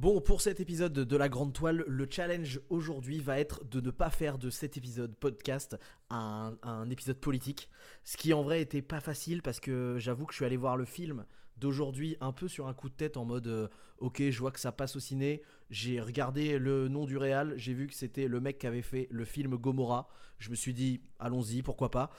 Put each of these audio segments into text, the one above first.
Bon, pour cet épisode de La Grande Toile, le challenge aujourd'hui va être de ne pas faire de cet épisode podcast un, épisode politique. Ce qui en vrai était pas facile parce que j'avoue que je suis allé voir le film d'aujourd'hui un peu sur un coup de tête en mode euh, ok je vois que ça passe au ciné. J'ai regardé le nom du réal j'ai vu que c'était le mec qui avait fait le film Gomorrah. Je me suis dit allons-y pourquoi pas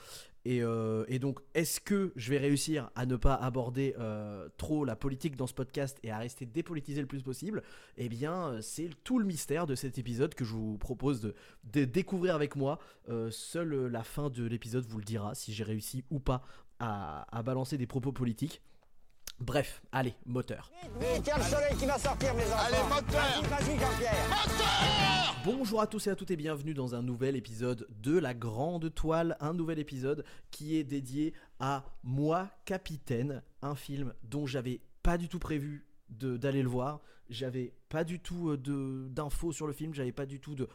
et, euh, et donc est-ce que je vais réussir à ne pas aborder euh, trop la politique dans ce podcast et à rester dépolitisé le plus possible? Eh bien c'est tout le mystère de cet épisode que je vous propose de, découvrir avec moi. Seule la fin de l'épisode vous le dira si j'ai réussi ou pas à balancer des propos politiques Bref, allez, moteur. Vite, le soleil qui va sortir, mes enfants. Allez, moteur Vas-y, Jean-Pierre. Moteur Bonjour à tous et à toutes et bienvenue dans un nouvel épisode de La Grande Toile, un nouvel épisode qui est dédié à Moi, Capitaine, un film dont j'avais pas du tout prévu d'aller le voir. J'avais pas du tout euh, d'infos sur le film, j'avais pas du tout de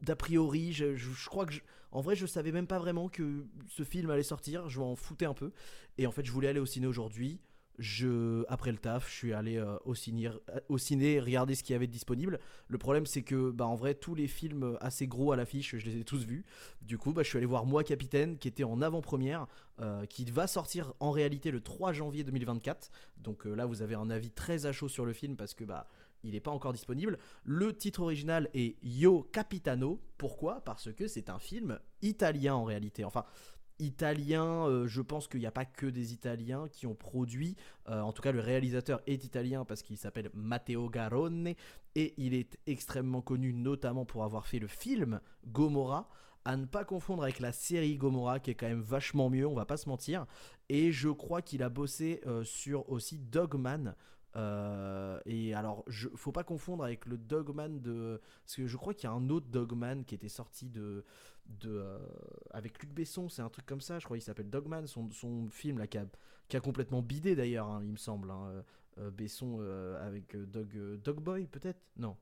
d'a priori. Je, je, crois que en vrai, je savais même pas vraiment que ce film allait sortir. Je m'en foutais un peu. Et en fait, je voulais aller au ciné aujourd'hui. Je, après le taf, je suis allé euh, au, ciné, euh, au ciné regarder ce qu'il y avait de disponible. Le problème, c'est que, bah, en vrai, tous les films assez gros à l'affiche, je les ai tous vus. Du coup, bah, je suis allé voir Moi Capitaine, qui était en avant-première, euh, qui va sortir en réalité le 3 janvier 2024. Donc là, vous avez un avis très à chaud sur le film parce que, bah, il n'est pas encore disponible. Le titre original est Yo Capitano. Pourquoi? Parce que c'est un film italien en réalité. Enfin, italien, euh, je pense qu'il n'y a pas que des Italiens qui ont produit, euh, en tout cas le réalisateur est italien parce qu'il s'appelle Matteo Garone et il est extrêmement connu notamment pour avoir fait le film Gomorrah, à ne pas confondre avec la série Gomorrah qui est quand même vachement mieux, on va pas se mentir, et je crois qu'il a bossé euh, sur aussi Dogman, euh, et alors, je, faut pas confondre avec le Dogman de. Parce que je crois qu'il y a un autre Dogman qui était sorti de. de euh, avec Luc Besson, c'est un truc comme ça, je crois qu'il s'appelle Dogman, son, film là, qui a, qui a complètement bidé d'ailleurs, hein, il me semble. Hein, euh, Besson avec Dog, Dogboy peut-être? Non.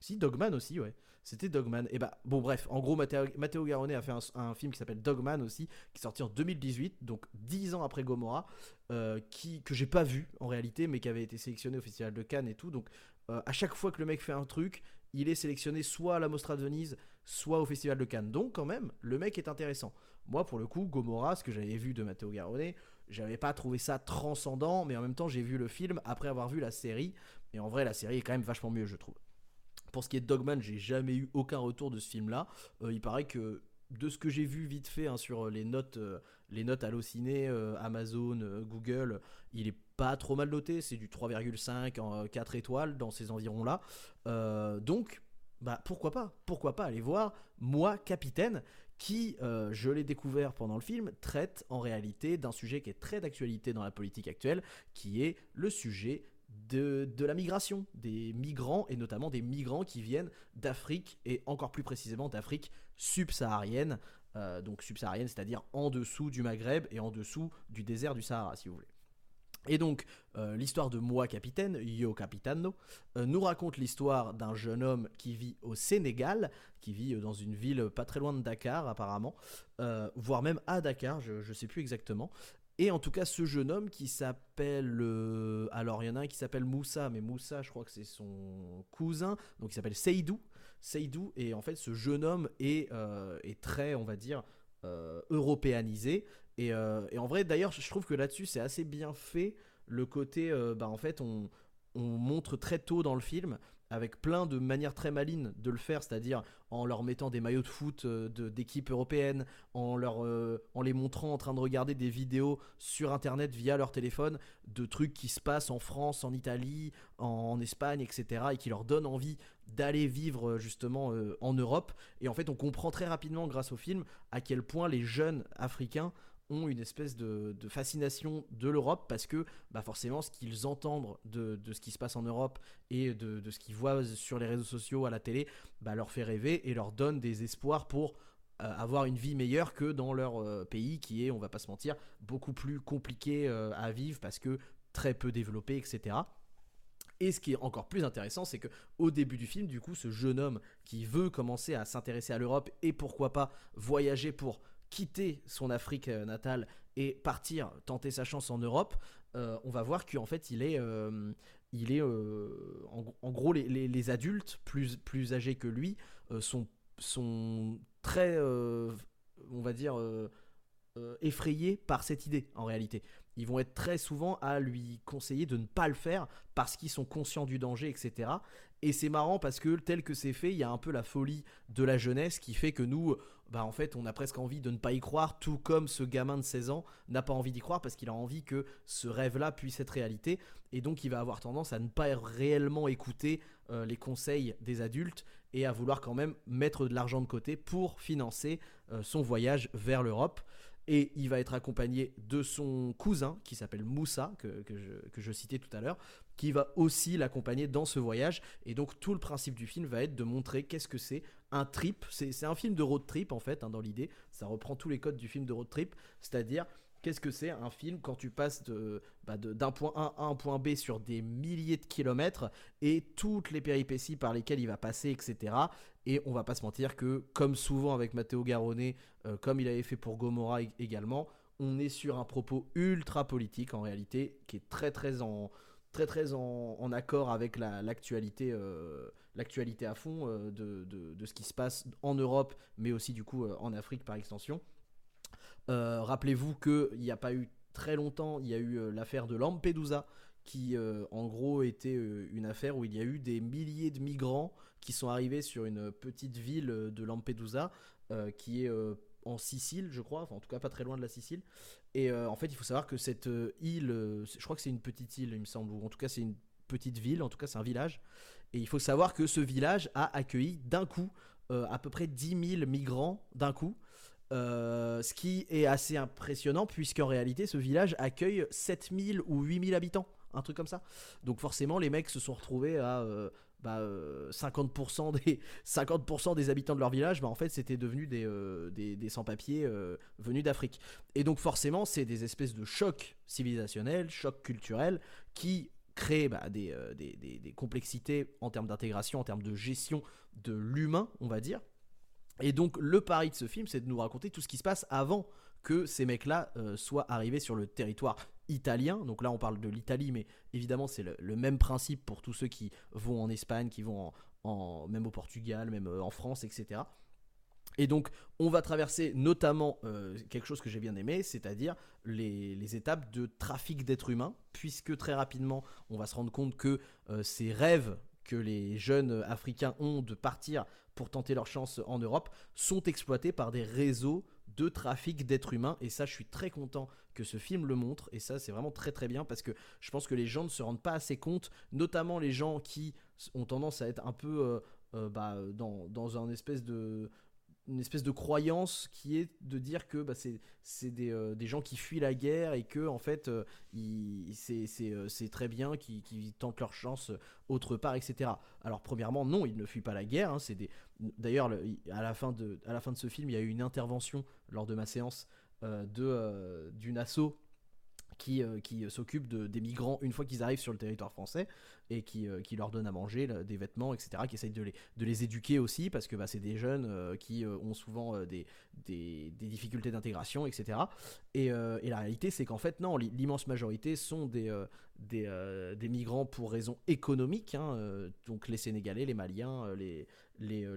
Si, Dogman aussi, ouais. C'était Dogman. Et bah, bon, bref, en gros, Matteo, Garone a fait un, film qui s'appelle Dogman aussi, qui est sorti en 2018, donc 10 ans après Gomorrah, euh, qui, que j'ai pas vu en réalité, mais qui avait été sélectionné au Festival de Cannes et tout. Donc, euh, à chaque fois que le mec fait un truc, il est sélectionné soit à la Mostra de Venise, soit au Festival de Cannes. Donc, quand même, le mec est intéressant. Moi, pour le coup, Gomorrah, ce que j'avais vu de Matteo Garone, j'avais pas trouvé ça transcendant, mais en même temps, j'ai vu le film après avoir vu la série. Et en vrai, la série est quand même vachement mieux, je trouve. Pour ce qui est de Dogman, j'ai jamais eu aucun retour de ce film-là. Euh, il paraît que de ce que j'ai vu vite fait hein, sur les notes, euh, les notes Allociné, euh, Amazon, Google, il est pas trop mal noté. C'est du 3,5 en 4 étoiles dans ces environs-là. donc, bah pourquoi pas? Pourquoi pas aller voir Moi, Capitaine, qui, je l'ai découvert pendant le film, traite en réalité d'un sujet qui est très d'actualité dans la politique actuelle, qui est le sujet de, la migration, des migrants et notamment des migrants qui viennent d'Afrique et encore plus précisément d'Afrique subsaharienne, euh, donc subsaharienne, c'est-à-dire en dessous du Maghreb et en dessous du désert du Sahara, si vous voulez. Et donc, euh, l'histoire de Moi Capitaine, Yo Capitano, euh, nous raconte l'histoire d'un jeune homme qui vit au Sénégal, qui vit dans une ville pas très loin de Dakar apparemment, voire même à Dakar, je ne sais plus exactement, et en tout cas, ce jeune homme qui s'appelle. Euh, alors, il y en a un qui s'appelle Moussa, mais Moussa, je crois que c'est son cousin. Donc, il s'appelle Seydou. Seydou, et en fait, ce jeune homme est, euh, très, on va dire, euh, européanisé. Et, en vrai, d'ailleurs, je trouve que là-dessus, c'est assez bien fait. Le côté, bah, en fait, on montre très tôt dans le film avec plein de manières très malines de le faire, c'est-à-dire en leur mettant des maillots de foot euh, d'équipes européennes, euh, en les montrant en train de regarder des vidéos sur Internet via leur téléphone de trucs qui se passent en France, en Italie, en, Espagne, etc. et qui leur donnent envie d'aller vivre euh, justement en Europe. Et en fait, on comprend très rapidement grâce au film à quel point les jeunes africains ont une espèce de, fascination de l'Europe parce que bah forcément ce qu'ils entendent de, ce qui se passe en Europe et de, ce qu'ils voient sur les réseaux sociaux, à la télé, bah leur fait rêver et leur donne des espoirs pour euh, avoir une vie meilleure que dans leur euh, pays qui est, on va pas se mentir, beaucoup plus compliqué euh, à vivre parce que très peu développé, etc. Et ce qui est encore plus intéressant, c'est que au début du film, du coup, ce jeune homme qui veut commencer à s'intéresser à l'Europe et pourquoi pas voyager pour quitter son Afrique euh, natale et partir tenter sa chance en Europe, euh, on va voir qu'en fait il est, euh, il est en, gros, les, adultes plus, plus âgés que lui sont, sont très, on va dire, effrayés par cette idée en réalité ils vont être très souvent à lui conseiller de ne pas le faire parce qu'ils sont conscients du danger, etc. Et c'est marrant parce que tel que c'est fait, il y a un peu la folie de la jeunesse qui fait que nous, bah en fait, on a presque envie de ne pas y croire, tout comme ce gamin de 16 ans n'a pas envie d'y croire parce qu'il a envie que ce rêve-là puisse être réalité. Et donc, il va avoir tendance à ne pas réellement écouter euh, les conseils des adultes et à vouloir quand même mettre de l'argent de côté pour financer euh, son voyage vers l'Europe et il va être accompagné de son cousin qui s'appelle Moussa, que, je, citais tout à l'heure, qui va aussi l'accompagner dans ce voyage. Et donc tout le principe du film va être de montrer qu'est-ce que c'est un trip. C'est un film de road trip en fait, hein, dans l'idée. Ça reprend tous les codes du film de road trip, c'est-à-dire qu'est-ce que c'est un film quand tu passes bah, d'un point A à un point B sur des milliers de kilomètres et toutes les péripéties par lesquelles il va passer, etc. Et on va pas se mentir que, comme souvent avec Matteo Garonnet, euh, comme il avait fait pour Gomorra également, on est sur un propos ultra politique en réalité, qui est très très en, très, très en, accord avec l'actualité euh, l'actualité à fond euh, de, de, ce qui se passe en Europe, mais aussi du coup en Afrique par extension. Euh, rappelez-vous qu'il n'y a pas eu très longtemps, il y a eu euh, l'affaire de Lampedusa, qui euh, en gros était une affaire où il y a eu des milliers de migrants qui sont arrivés sur une petite ville de Lampedusa, qui est en Sicile, je crois, en tout cas pas très loin de la Sicile. Et en fait, il faut savoir que cette île, je crois que c'est une petite île, il me semble, ou en tout cas c'est une petite ville, en tout cas c'est un village. Et il faut savoir que ce village a accueilli d'un coup à peu près 10 000 migrants d'un coup. Euh, ce qui est assez impressionnant puisqu'en réalité ce village accueille 7000 ou 8000 habitants, un truc comme ça. Donc forcément les mecs se sont retrouvés à 50% euh, bah, euh, des 50% des habitants de leur village, bah, en fait c'était devenu des, des, sans-papiers venus d'Afrique. Et donc forcément c'est des espèces de chocs civilisationnels, chocs culturels qui créent bah, des, complexités en termes d'intégration, en termes de gestion de l'humain, on va dire et donc le pari de ce film, c'est de nous raconter tout ce qui se passe avant que ces mecs-là euh, soient arrivés sur le territoire italien. Donc là, on parle de l'Italie, mais évidemment, c'est le, même principe pour tous ceux qui vont en Espagne, qui vont en, même au Portugal, même euh, en France, etc. Et donc, on va traverser notamment euh, quelque chose que j'ai bien aimé, c'est-à-dire les, les, étapes de trafic d'êtres humains, puisque très rapidement, on va se rendre compte que ces rêves que les jeunes africains ont de partir pour tenter leur chance en Europe sont exploités par des réseaux de trafic d'êtres humains et ça je suis très content que ce film le montre et ça c'est vraiment très très bien parce que je pense que les gens ne se rendent pas assez compte notamment les gens qui ont tendance à être un peu euh, euh, bah, dans, dans un espèce de une espèce de croyance qui est de dire que bah, c'est des, euh, des, gens qui fuient la guerre et que en fait euh, euh, c'est très bien qu'ils tentent leur chance autre part etc alors premièrement non ils ne fuient pas la guerre hein, d'ailleurs à la fin de ce film il y a eu une intervention lors de ma séance de d'une asso qui, euh, s'occupe de, des migrants une fois qu'ils arrivent sur le territoire français et qui, euh, leur donne à manger, des vêtements, etc., qui essayent de les, éduquer aussi, parce que bah, c'est des jeunes euh, qui ont souvent des, difficultés d'intégration, etc. Et, la réalité, c'est qu'en fait, non, l'immense majorité sont des, migrants pour raisons économiques, hein, donc les Sénégalais, les Maliens, les,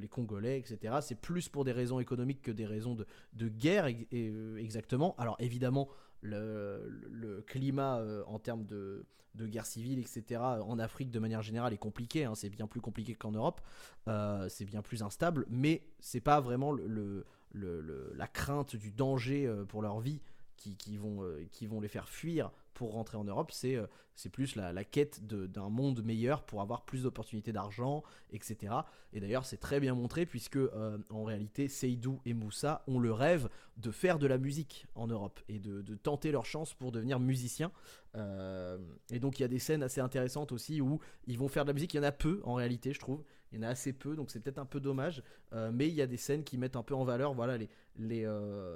Congolais, etc. C'est plus pour des raisons économiques que des raisons de guerre, exactement. Alors évidemment, le, climat euh, en termes de, guerre civile, etc., en Afrique de manière générale est compliqué. Hein. c'est bien plus compliqué qu'en Europe. Euh, c'est bien plus instable, mais c'est pas vraiment le, la crainte du danger euh, pour leur vie qui, vont, qui vont les faire fuir pour rentrer en Europe, c'est euh, c'est plus la, quête d'un monde meilleur pour avoir plus d'opportunités d'argent, etc. Et d'ailleurs, c'est très bien montré puisque euh, en réalité, Seydou et Moussa ont le rêve de faire de la musique en Europe et de, de tenter leur chance pour devenir musiciens. Euh, et donc, il y a des scènes assez intéressantes aussi où ils vont faire de la musique. Il y en a peu en réalité, je trouve. Il y en a assez peu, donc c'est peut-être un peu dommage. mais il y a des scènes qui mettent un peu en valeur voilà, les, les,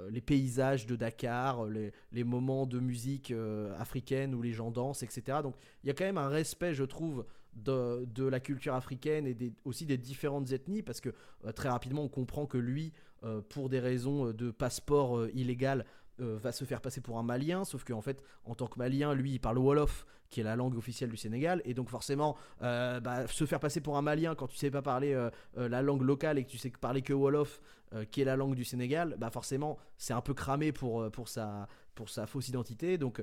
les paysages de Dakar, les, les moments de musique africaine où les gens dansent, etc. Donc il y a quand même un respect, je trouve, de, de la culture africaine et aussi des différentes ethnies, parce que euh, très rapidement on comprend que lui, euh, pour des raisons de passeport euh, illégal, euh, va se faire passer pour un Malien, sauf qu'en fait, en tant que Malien, lui, il parle Wolof, qui est la langue officielle du Sénégal, et donc forcément, euh, bah, se faire passer pour un Malien quand tu sais pas parler euh, la langue locale et que tu sais parler que Wolof, qui est la langue du Sénégal, bah forcément, c'est un peu cramé pour, pour, sa, pour sa fausse identité, donc...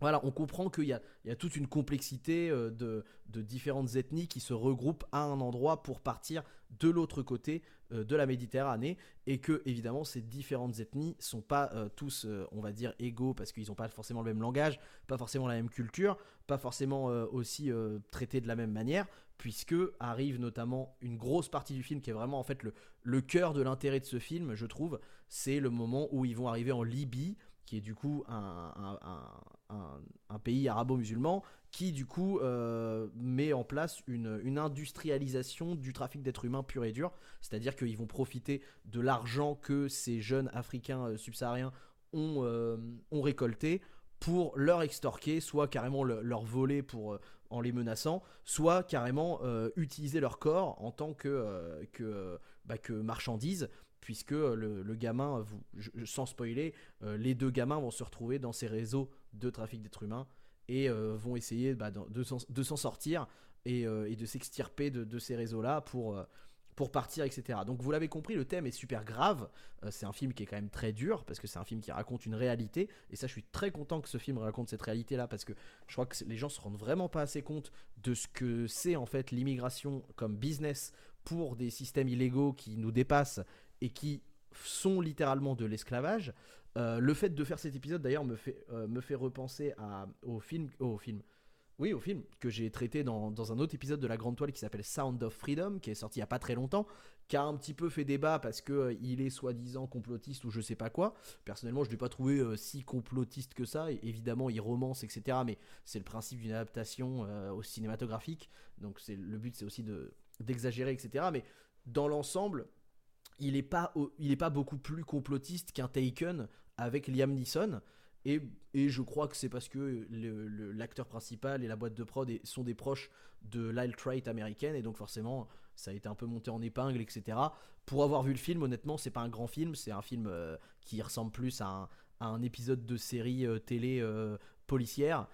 Voilà, on comprend qu'il y a, toute une complexité euh, de, différentes ethnies qui se regroupent à un endroit pour partir de l'autre côté euh, de la Méditerranée et que évidemment ces différentes ethnies sont pas euh, tous on va dire égaux parce qu'ils n'ont pas forcément le même langage, pas forcément la même culture, pas forcément aussi traités de la même manière puisque arrive notamment une grosse partie du film qui est vraiment en fait le cœur de l'intérêt de ce film je trouve, c'est le moment où ils vont arriver en Libye qui est du coup un, pays arabo-musulman qui du coup euh, met en place une, industrialisation du trafic d'êtres humains pur et dur, c'est-à-dire qu'ils vont profiter de l'argent que ces jeunes Africains euh, subsahariens ont, euh, ont récolté pour leur extorquer, soit carrément le- leur voler pour, en les menaçant, soit carrément utiliser leur corps en tant que, que, bah, que marchandise puisque euh, le, gamin, je- sans spoiler, euh, les deux gamins vont se retrouver dans ces réseaux de trafic d'êtres humains et euh, vont essayer bah, de, s'en- sortir et, euh, de s'extirper de, ces réseaux-là pour, euh, pour partir, etc. Donc vous l'avez compris, le thème est super grave. Euh, c'est un film qui est quand même très dur parce que c'est un film qui raconte une réalité. Et ça, je suis très content que ce film raconte cette réalité-là parce que je crois que les gens se rendent vraiment pas assez compte de ce que c'est en fait l'immigration comme business pour des systèmes illégaux qui nous dépassent et qui sont littéralement de l'esclavage. Euh, le fait de faire cet épisode d'ailleurs me fait, euh, me fait repenser au film, au film, oui au film que j'ai traité dans, dans un autre épisode de la Grande Toile qui s'appelle Sound of Freedom, qui est sorti il y a pas très longtemps, qui a un petit peu fait débat parce que euh, il est soi-disant complotiste ou je sais pas quoi. Personnellement, je l'ai pas trouvé euh, si complotiste que ça. Évidemment, il romance, etc. Mais c'est le principe d'une adaptation au cinématographique. Donc le but, c'est aussi de d'exagérer, etc. Mais dans l'ensemble, il est pas il est pas beaucoup plus complotiste qu'un Taken avec Liam Neeson. Et, et je crois que c'est parce que l'acteur principal et la boîte de prod sont des proches de l'alt-right américaine et donc forcément ça a été un peu monté en épingle, etc. Pour avoir vu le film, honnêtement, c'est pas un grand film, c'est un film euh, qui ressemble plus à un, épisode de série euh, télé euh, policière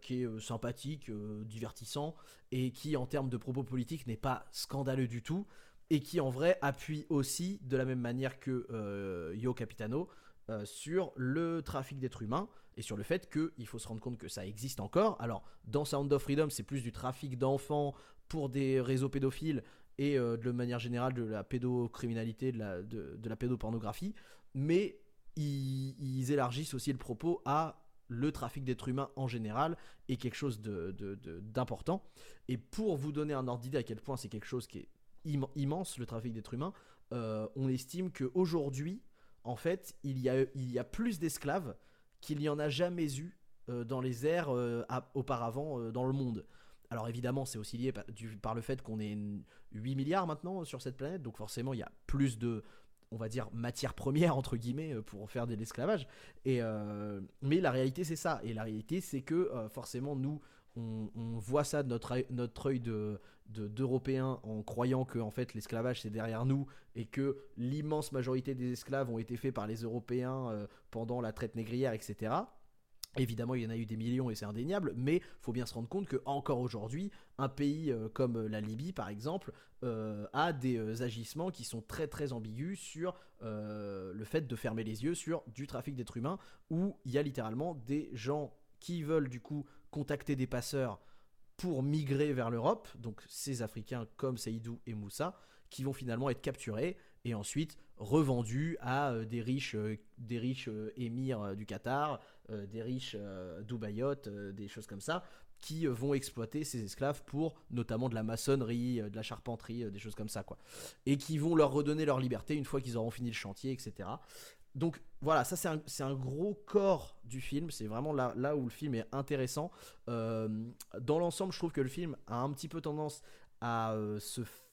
qui est sympathique, divertissant et qui en termes de propos politiques n'est pas scandaleux du tout et qui en vrai appuie aussi de la même manière que euh, Yo Capitano euh, sur le trafic d'êtres humains et sur le fait qu'il faut se rendre compte que ça existe encore. Alors dans Sound of Freedom c'est plus du trafic d'enfants pour des réseaux pédophiles et euh, de manière générale de la pédocriminalité, de la, de, de la pédopornographie, mais ils, élargissent aussi le propos à le trafic d'êtres humains en général est quelque chose de- de- de- d'important. Et pour vous donner un ordre d'idée à quel point c'est quelque chose qui est im- immense, le trafic d'êtres humains, euh, on estime qu'aujourd'hui, en fait, il y a, il y a plus d'esclaves qu'il n'y en a jamais eu euh, dans les ères euh, auparavant dans le monde. Alors évidemment, c'est aussi lié par, le fait qu'on est 8 milliards maintenant sur cette planète, donc forcément, il y a plus de, on va dire, matière première, entre guillemets, pour faire de l'esclavage. Et, mais la réalité, c'est ça. Et la réalité, c'est que forcément, nous, on, voit ça de notre, notre œil de, de- d'Européens en croyant que en fait, l'esclavage, c'est derrière nous et que l'immense majorité des esclaves ont été faits par les Européens euh, pendant la traite négrière, etc. Évidemment, il y en a eu des millions et c'est indéniable, mais faut bien se rendre compte que encore aujourd'hui, un pays euh, comme euh, la Libye, par exemple, a des agissements qui sont très très ambigus sur le fait de fermer les yeux sur du trafic d'êtres humains, où il y a littéralement des gens qui veulent du coup contacter des passeurs pour migrer vers l'Europe, donc ces Africains comme Saïdou et Moussa, qui vont finalement être capturés et ensuite revendus à euh, des riches, euh, des riches euh, émirs du Qatar, des riches dubaïotes, des choses comme ça, qui vont exploiter ces esclaves pour notamment de la maçonnerie, de la charpenterie, des choses comme ça, quoi. Et qui vont leur redonner leur liberté une fois qu'ils auront fini le chantier, etc. Donc voilà, ça c'est un, gros corps du film, c'est vraiment là, où le film est intéressant. Euh, dans l'ensemble, je trouve que le film a un petit peu tendance à euh,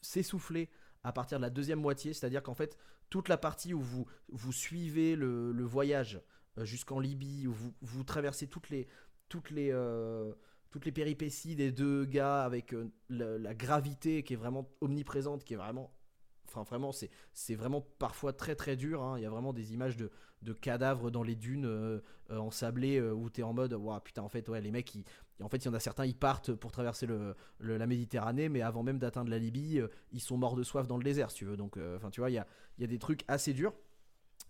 s'essouffler à partir de la deuxième moitié, c'est-à-dire qu'en fait, toute la partie où vous, suivez le, voyage euh, jusqu'en Libye, où vous, traversez toutes les, péripéties des deux gars avec la gravité qui est vraiment omniprésente, qui est vraiment Enfin, vraiment, c'est vraiment parfois très très dur. hein. Il y a vraiment des images de, de cadavres dans les dunes euh, euh, ensablées euh, où t'es en mode, waouh, putain, en fait, ouais, les mecs, en fait, il y en a certains, ils partent pour traverser le, la Méditerranée, mais avant même d'atteindre la Libye, euh, ils sont morts de soif dans le désert, si tu veux. Donc, enfin, tu vois, il y a, il y a des trucs assez durs.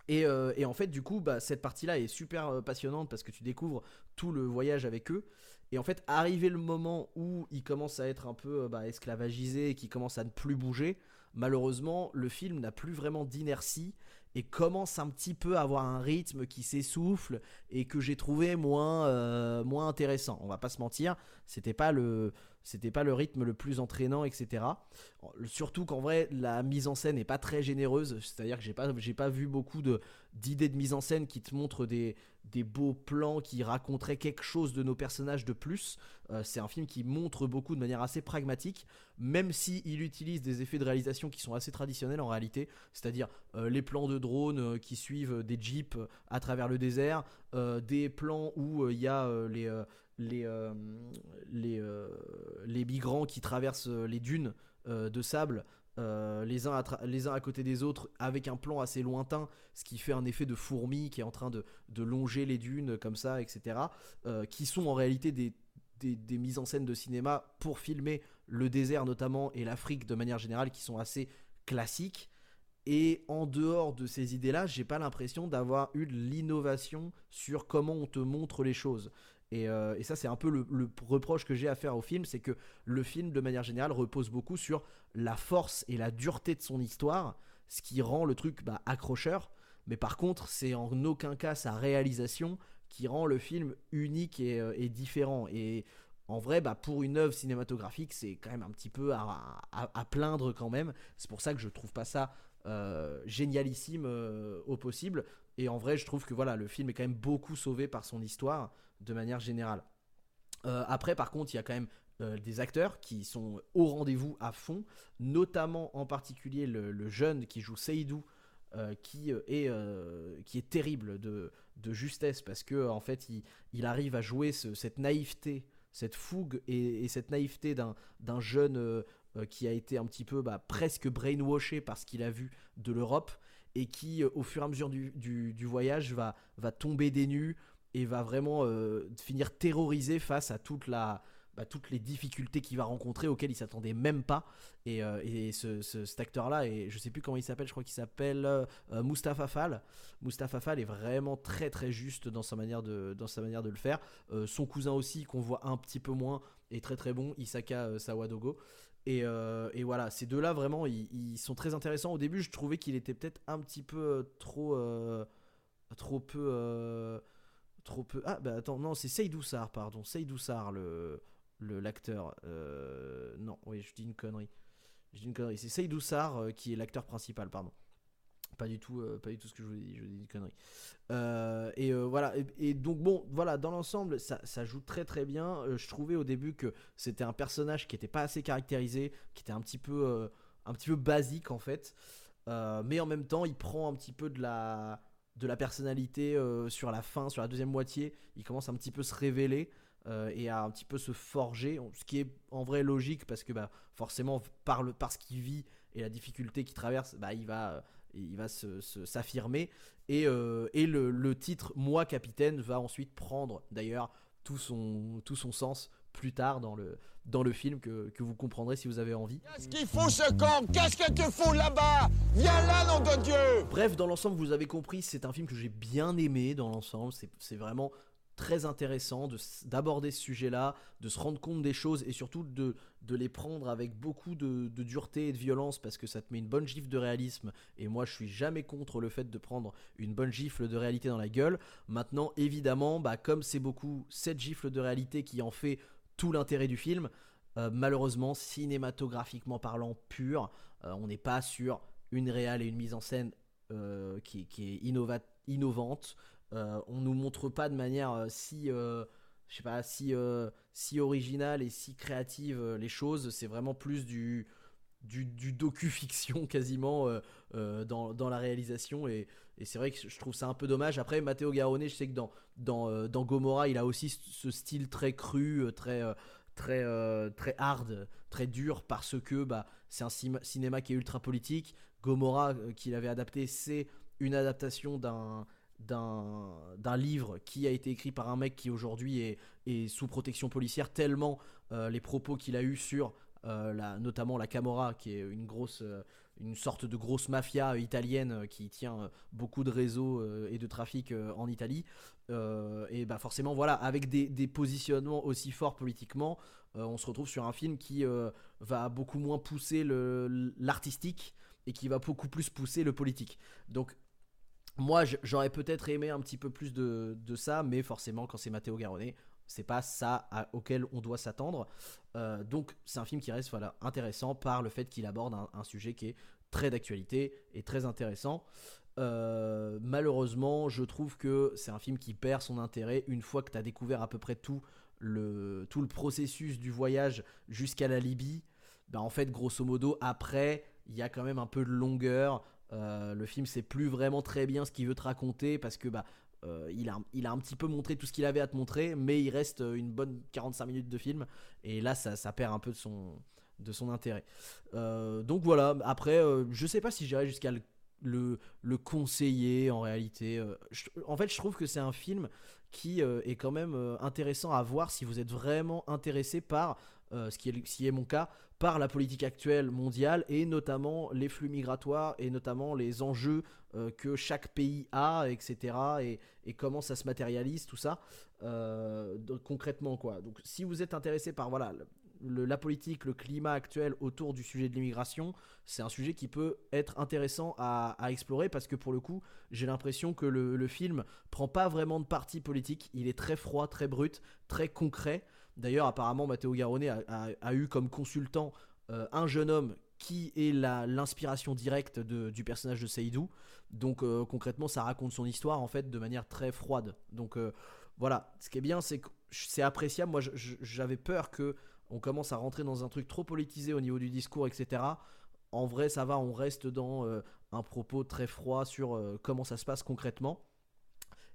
Et, et en fait, du coup, bah, cette partie-là est super passionnante parce que tu découvres tout le voyage avec eux. Et en fait, arrivé le moment où ils commencent à être un peu bah, esclavagisés et qu'ils commencent à ne plus bouger, malheureusement, le film n'a plus vraiment d'inertie et commence un petit peu à avoir un rythme qui s'essouffle et que j'ai trouvé moins, euh, moins intéressant. On va pas se mentir, c'était pas le, c'était pas le rythme le plus entraînant, etc. Surtout qu'en vrai, la mise en scène n'est pas très généreuse. C'est-à-dire que j'ai pas, pas vu beaucoup d'idées de mise en scène qui te montrent des, des beaux plans qui raconteraient quelque chose de nos personnages de plus. Euh, c'est un film qui montre beaucoup de manière assez pragmatique, même si il utilise des effets de réalisation qui sont assez traditionnels en réalité, c'est-à-dire euh, les plans de drones euh, qui suivent des jeeps à travers le désert, des plans où il y a les migrants qui traversent les dunes de sable. Euh, les, uns à les uns à côté des autres avec un plan assez lointain ce qui fait un effet de fourmi qui est en train de, de longer les dunes comme ça etc euh, qui sont en réalité des, des, des mises en scène de cinéma pour filmer le désert notamment et l'Afrique de manière générale qui sont assez classiques et en dehors de ces idées-là, j'ai pas l'impression d'avoir eu de l'innovation sur comment on te montre les choses. Et, euh, et ça, c'est un peu le, reproche que j'ai à faire au film, c'est que le film, de manière générale, repose beaucoup sur la force et la dureté de son histoire, ce qui rend le truc bah, accrocheur. Mais par contre, c'est en aucun cas sa réalisation qui rend le film unique et, euh, différent. Et en vrai, bah, pour une œuvre cinématographique, c'est quand même un petit peu à, plaindre quand même. C'est pour ça que je trouve pas ça euh, génialissime au possible. Et en vrai, je trouve que voilà, le film est quand même beaucoup sauvé par son histoire de manière générale. Euh, après, par contre, il y a quand même euh, des acteurs qui sont au rendez-vous à fond, notamment en particulier le, jeune qui joue Seydou, euh, qui, est, qui est terrible de, de justesse parce que en fait, il, il arrive à jouer ce- cette naïveté, cette fougue et, et cette naïveté d'un jeune qui a été un petit peu bah, presque brainwashé par ce qu'il a vu de l'Europe et qui, au fur et à mesure du, du- du voyage, va, va tomber des nues et va vraiment euh, finir terrorisé face à toute la, bah, toutes les difficultés qu'il va rencontrer auxquelles il s'attendait même pas. Et, euh, et ce, ce- cet acteur-là, et je sais plus comment il s'appelle, je crois qu'il s'appelle euh, euh, Mustapha Fall. Mustapha Fall est vraiment très très juste dans sa manière de, dans sa manière de le faire. Son cousin aussi, qu'on voit un petit peu moins, est très très bon, Isaka Sawadogo. Et, et voilà, ces deux-là, vraiment, ils, ils sont très intéressants. Au début, je trouvais qu'il était peut-être un petit peu trop. trop peu. Trop peu. Ah, bah attends, non, c'est Seydou Sarr, pardon. Seydou Sarr, le le- l'acteur. Euh, non, oui, je dis une connerie. Je dis une connerie. C'est Seydou Sarr euh, qui est l'acteur principal, pardon. Pas du tout, euh, pas du tout ce que je vous dis. Je dis une connerie. Et voilà. Et, donc bon, voilà, dans l'ensemble, ça, ça joue très très bien. Je trouvais au début que c'était un personnage qui était pas assez caractérisé, qui était un petit peu, un petit peu basique en fait. Mais en même temps, il prend un petit peu de la, de la personnalité euh, sur la fin, sur la deuxième moitié. Il commence un petit peu se révéler euh, et à un petit peu se forger, ce qui est en vrai logique parce que bah, forcément par, le, ce qu'il vit et la difficulté qu'il traverse, bah, il va, se- s'affirmer et, euh, le, titre Moi capitaine va ensuite prendre d'ailleurs tout son sens plus tard dans le, dans le film que, que vous comprendrez si vous avez envie. Qu'est-ce qu'il fout ce camp Qu'est-ce que tu fous là-bas? Viens là, nom de Dieu Bref, dans l'ensemble, vous avez compris, c'est un film que j'ai bien aimé dans l'ensemble. C'est vraiment très intéressant d'aborder ce sujet-là, de se rendre compte des choses et surtout de, de les prendre avec beaucoup de, de dureté et de violence parce que ça te met une bonne gifle de réalisme. Et moi, je suis jamais contre le fait de prendre une bonne gifle de réalité dans la gueule. Maintenant, évidemment, bah, comme c'est beaucoup cette gifle de réalité qui en fait tout l'intérêt du film, euh, malheureusement, cinématographiquement parlant pur, euh, on n'est pas sur une réale et une mise en scène euh, qui, est innova- innovante. On nous montre pas de manière si, je si, si originale et si créative les choses. C'est vraiment plus du, du, du docu-fiction quasiment euh, euh, dans, dans la réalisation. Et, et c'est vrai que je trouve ça un peu dommage. Après, Matteo Garone, je sais que dans, dans, euh, dans Gomorrah, il a aussi ce- style très cru, très, très, très hard, très dur, parce que bah, c'est un cinéma qui est ultra politique. Gomorrah, qu'il avait adapté, c'est une adaptation d'un d'un livre qui a été écrit par un mec qui aujourd'hui est, est, sous protection policière tellement les propos qu'il a eu sur la, notamment la Camorra qui est une grosse une sorte de grosse mafia italienne qui tient beaucoup de réseaux et de trafic en Italie euh, et bah forcément, voilà, avec des, positionnements aussi forts politiquement, euh, on se retrouve sur un film qui euh, va beaucoup moins pousser l'artistique et qui va beaucoup plus pousser le politique. Donc, moi, j'aurais peut-être aimé un petit peu plus de, ça, mais forcément, quand c'est Matteo Garonnet, c'est pas ça auquel on doit s'attendre. donc, c'est un film qui reste voilà, intéressant par le fait qu'il aborde un, sujet qui est très d'actualité et très intéressant. Euh, malheureusement, je trouve que c'est un film qui perd son intérêt une fois que tu as découvert à peu près tout le, tout le processus du voyage jusqu'à la Libye. Ben, en fait, grosso modo, après, il y a quand même un peu de longueur. Euh, le film sait plus vraiment très bien ce qu'il veut te raconter parce que bah, euh, il, a, un petit peu montré tout ce qu'il avait à te montrer, mais il reste une bonne 45 minutes de film. Et là, ça, perd un peu de son, intérêt. donc voilà, après, je sais pas si j'irai jusqu'à le le, le conseiller en réalité. Euh, en fait, je trouve que c'est un film qui euh, est quand même euh, intéressant à voir si vous êtes vraiment intéressé par, ce, qui est, mon cas, par la politique actuelle mondiale et notamment les flux migratoires et notamment les enjeux que chaque pays a, etc. Et, comment ça se matérialise, tout ça, concrètement quoi. Donc si vous êtes intéressé par voilà la politique, le climat actuel autour du sujet de l'immigration, c'est un sujet qui peut être intéressant à, explorer parce que pour le coup, j'ai l'impression que le, film prend pas vraiment de parti politique. Il est très froid, très brut, très concret. D'ailleurs, apparemment, Matteo Garonnet a, eu comme consultant euh, un jeune homme qui est l'inspiration directe du personnage de Seydou. Donc euh, concrètement, ça raconte son histoire en fait de manière très froide. Donc euh, voilà, ce qui est bien, c'est que c'est appréciable. Moi, j'avais peur que on commence à rentrer dans un truc trop politisé au niveau du discours, etc. En vrai, ça va, on reste dans un propos très froid sur comment ça se passe concrètement.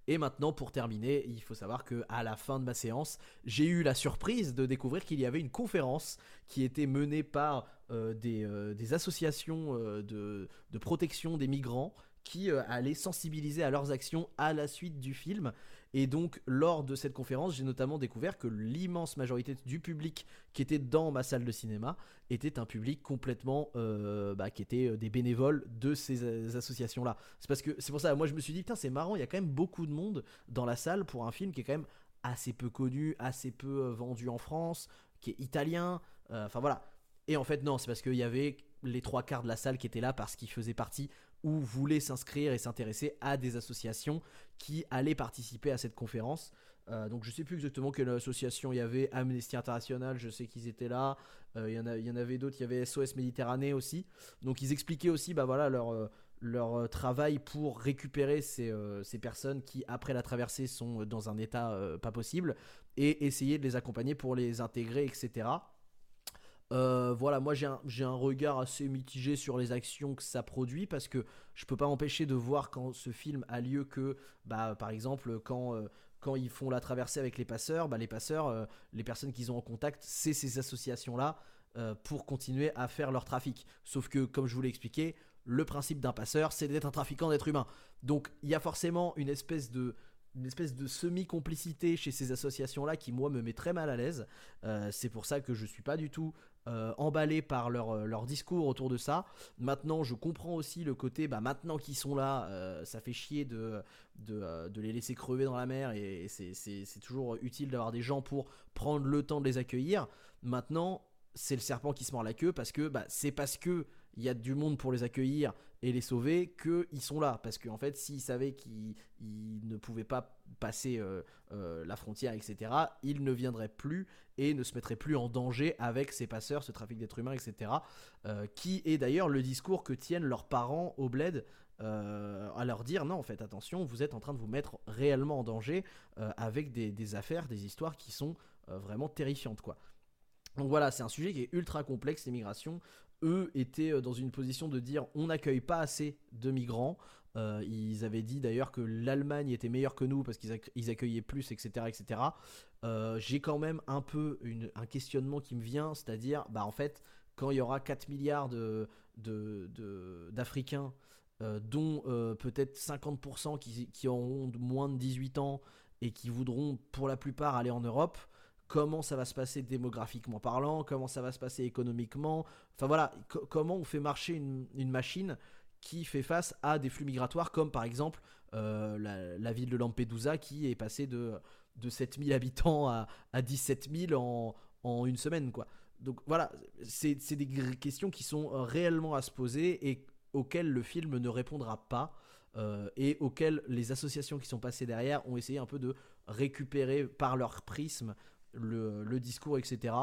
Et maintenant, pour terminer, il faut savoir que à la fin de ma séance, j'ai eu la surprise de découvrir qu'il y avait une conférence qui était menée par euh, des, associations de, de, protection des migrants qui allaient sensibiliser à leurs actions à la suite du film. Et donc, lors de cette conférence, j'ai notamment découvert que l'immense majorité du public qui était dans ma salle de cinéma était un public complètement, euh, bah, qui était euh, des bénévoles de ces euh, associations-là. C'est parce que c'est pour ça, moi je me suis dit, putain, c'est marrant, il y a quand même beaucoup de monde dans la salle pour un film qui est quand même assez peu connu, assez peu vendu en France, qui est italien. Enfin voilà. Et en fait, non, c'est parce qu'il y avait les trois quarts de la salle qui étaient là parce qu'ils faisaient partie ou voulaient s'inscrire et s'intéresser à des associations qui allaient participer à cette conférence. Euh, donc je sais plus exactement quelle association il y avait, Amnesty International, je sais qu'ils étaient là, euh, il, y en y en avait d'autres, il y avait SOS Méditerranée aussi. Donc ils expliquaient aussi bah, voilà, leur, euh, leur travail pour récupérer ces, ces, personnes qui, après la traversée, sont dans un état pas possible, et essayer de les accompagner pour les intégrer, etc. Euh, voilà, moi j'ai un, regard assez mitigé sur les actions que ça produit parce que je peux pas m'empêcher de voir quand ce film a lieu que, bah, par exemple, quand, euh, ils font la traversée avec les passeurs, bah, les passeurs, euh, les personnes qu'ils ont en contact, c'est ces associations-là pour continuer à faire leur trafic. Sauf que, comme je vous l'ai expliqué, le principe d'un passeur, c'est d'être un trafiquant d'êtres humains. Donc il y a forcément une espèce de une espèce de semi-complicité chez ces associations-là qui, moi, me met très mal à l'aise. c'est pour ça que je suis pas du tout euh, emballé par leur, euh, leur, discours autour de ça. Maintenant, je comprends aussi le côté, bah, maintenant qu'ils sont là, euh, ça fait chier de, de, les laisser crever dans la mer et, c'est toujours utile d'avoir des gens pour prendre le temps de les accueillir. Maintenant, c'est le serpent qui se mord la queue parce que bah, c'est parce que il y a du monde pour les accueillir et les sauver qu'ils sont là. Parce qu'en fait, s'ils savaient qu'ils ne pouvaient pas passer euh, euh, la frontière, etc., ils ne viendraient plus et ne se mettraient plus en danger avec ces passeurs, ce trafic d'êtres humains, etc. Euh, qui est d'ailleurs le discours que tiennent leurs parents au bled. à leur dire non en fait attention vous êtes en train de vous mettre réellement en danger avec des, des, affaires des histoires qui sont vraiment terrifiantes quoi Donc voilà, c'est un sujet qui est ultra complexe, l'immigration. Eux étaient euh, dans une position de dire on n'accueille pas assez de migrants. Euh, ils avaient dit d'ailleurs que l'Allemagne était meilleure que nous parce qu'ils acc- ils accueillaient plus, etc. etc. Euh, J'ai quand même un peu une- un questionnement qui me vient, c'est-à-dire, bah en fait, quand il y aura 4 milliards de- de- de- d'Africains, dont peut-être 50% qui, qui auront moins de 18 ans et qui voudront pour la plupart aller en Europe, comment ça va se passer démographiquement parlant, comment ça va se passer économiquement, enfin voilà, co- comment on fait marcher une, machine qui fait face à des flux migratoires comme par exemple euh, la, ville de Lampedusa qui est passée de, de 7000 habitants à, à 17 000 en, une semaine quoi. Donc voilà, c'est des questions qui sont euh, réellement à se poser et auxquelles le film ne répondra pas euh, et auxquelles les associations qui sont passées derrière ont essayé un peu de récupérer par leur prisme le, discours, etc.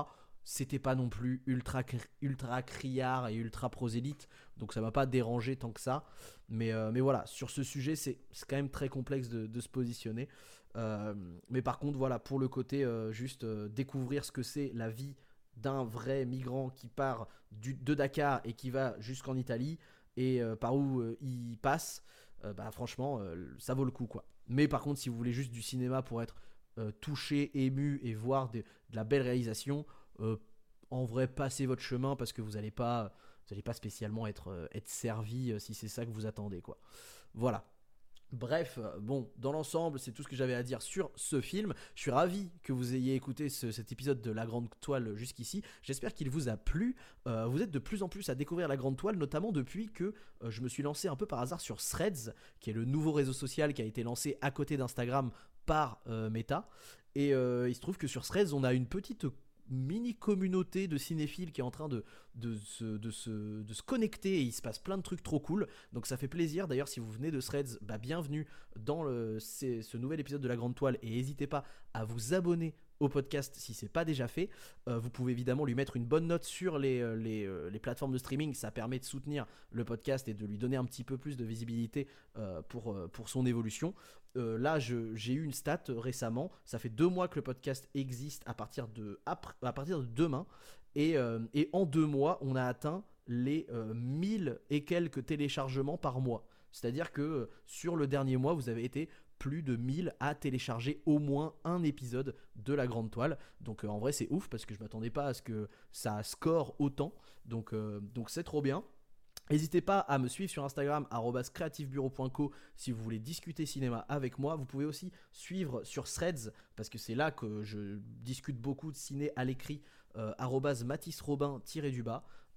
C'était pas non plus ultra, ultra criard et ultra prosélyte, donc ça m'a pas dérangé tant que ça. Mais, euh, mais voilà, sur ce sujet, c'est quand même très complexe de, se positionner. Euh, mais par contre, voilà, pour le côté euh, juste découvrir ce que c'est la vie d'un vrai migrant qui part de Dakar et qui va jusqu'en Italie et par où il passe, bah franchement, ça vaut le coup quoi. Mais par contre, si vous voulez juste du cinéma pour être euh, touché, ému et voir de la belle réalisation, euh, en vrai, passez votre chemin parce que vous n'allez pas, pas spécialement être, euh, être servi si c'est ça que vous attendez quoi. Voilà. Bref, bon, dans l'ensemble, c'est tout ce que j'avais à dire sur ce film. Je suis ravi que vous ayez écouté ce- cet épisode de La Grande Toile jusqu'ici. J'espère qu'il vous a plu. Vous êtes de plus en plus à découvrir La Grande Toile, notamment depuis que je me suis lancé un peu par hasard sur Threads, qui est le nouveau réseau social qui a été lancé à côté d'Instagram par euh, Meta. Et euh, il se trouve que sur Threads, on a une petite mini communauté de cinéphiles qui est en train de, se, connecter et il se passe plein de trucs trop cool. Donc ça fait plaisir. D'ailleurs, si vous venez de Threads, bah, bienvenue dans ce nouvel épisode de La Grande Toile et n'hésitez pas à vous abonner au podcast si c'est pas déjà fait. Euh, vous pouvez évidemment lui mettre une bonne note sur les, euh, euh, les plateformes de streaming. Ça permet de soutenir le podcast et de lui donner un petit peu plus de visibilité pour, pour son évolution. Là, j'ai eu une stat récemment. Ça fait deux mois que le podcast existe à partir de, à partir de demain. Et, et en deux mois, on a atteint les euh, 1000 et quelques téléchargements par mois. C'est-à-dire que sur le dernier mois, vous avez été plus de 1000 à télécharger au moins un épisode de la grande toile. Donc euh, en vrai, c'est ouf parce que je m'attendais pas à ce que ça score autant. Donc euh, c'est trop bien. N'hésitez pas à me suivre sur Instagram creativebureau.co si vous voulez discuter cinéma avec moi. Vous pouvez aussi suivre sur Threads parce que c'est là que je discute beaucoup de ciné à l'écrit euh, arrobase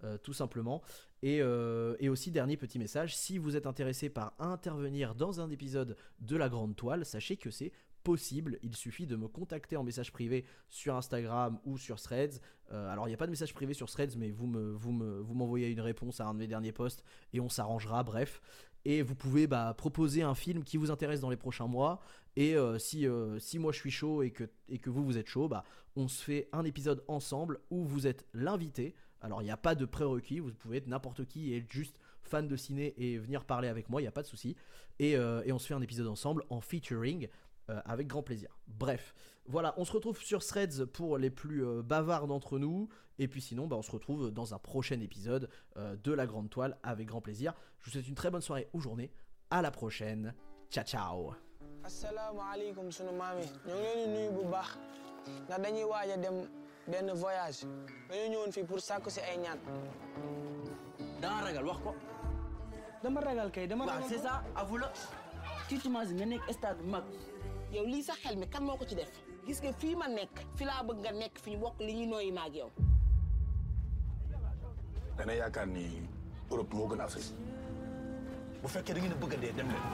euh, tout simplement. Et, euh, et aussi dernier petit message si vous êtes intéressé par intervenir dans un épisode de la grande toile sachez que c'est possible. Il suffit de me contacter en message privé sur Instagram ou sur Threads. Euh, alors il n'y a pas de message privé sur Threads mais vous me vous me vous m'envoyez une réponse à un de mes derniers posts et on s'arrangera bref. Et vous pouvez bah, proposer un film qui vous intéresse dans les prochains mois. Et si, si moi je suis chaud et que, et que vous vous êtes chaud bah, on se fait un épisode ensemble où vous êtes l'invité alors il n'y a pas de prérequis vous pouvez être n'importe qui et être juste fan de ciné et venir parler avec moi il n'y a pas de souci et, euh, et on se fait un épisode ensemble en featuring euh, avec grand plaisir. Bref, voilà, on se retrouve sur Threads pour les plus euh, bavards d'entre nous. Et puis sinon, bah, on se retrouve dans un prochain épisode de La Grande Toile avec grand plaisir. Je vous souhaite une très bonne soirée ou journée. À la prochaine. Ciao, ciao. asalaamaaleykum benn voyage. Dañoo ñëwoon fii pour sàkku si ay ñaan. ragal wax ko. Dama ragal kay dama waaw ragal c'est ça avu la tu t'imagines nga nekk stade bu mag. Yow lii sax xel mi kan moo ko ci def? Gis nga fii ma nekk fi laa bëgg nga nekk fi ñu bokk li ñuy nooyi ma ak yow dana yaakaar ni Europe moo gën Afrique. Bu fekkee da ngeen a bëgg a dee dem leen.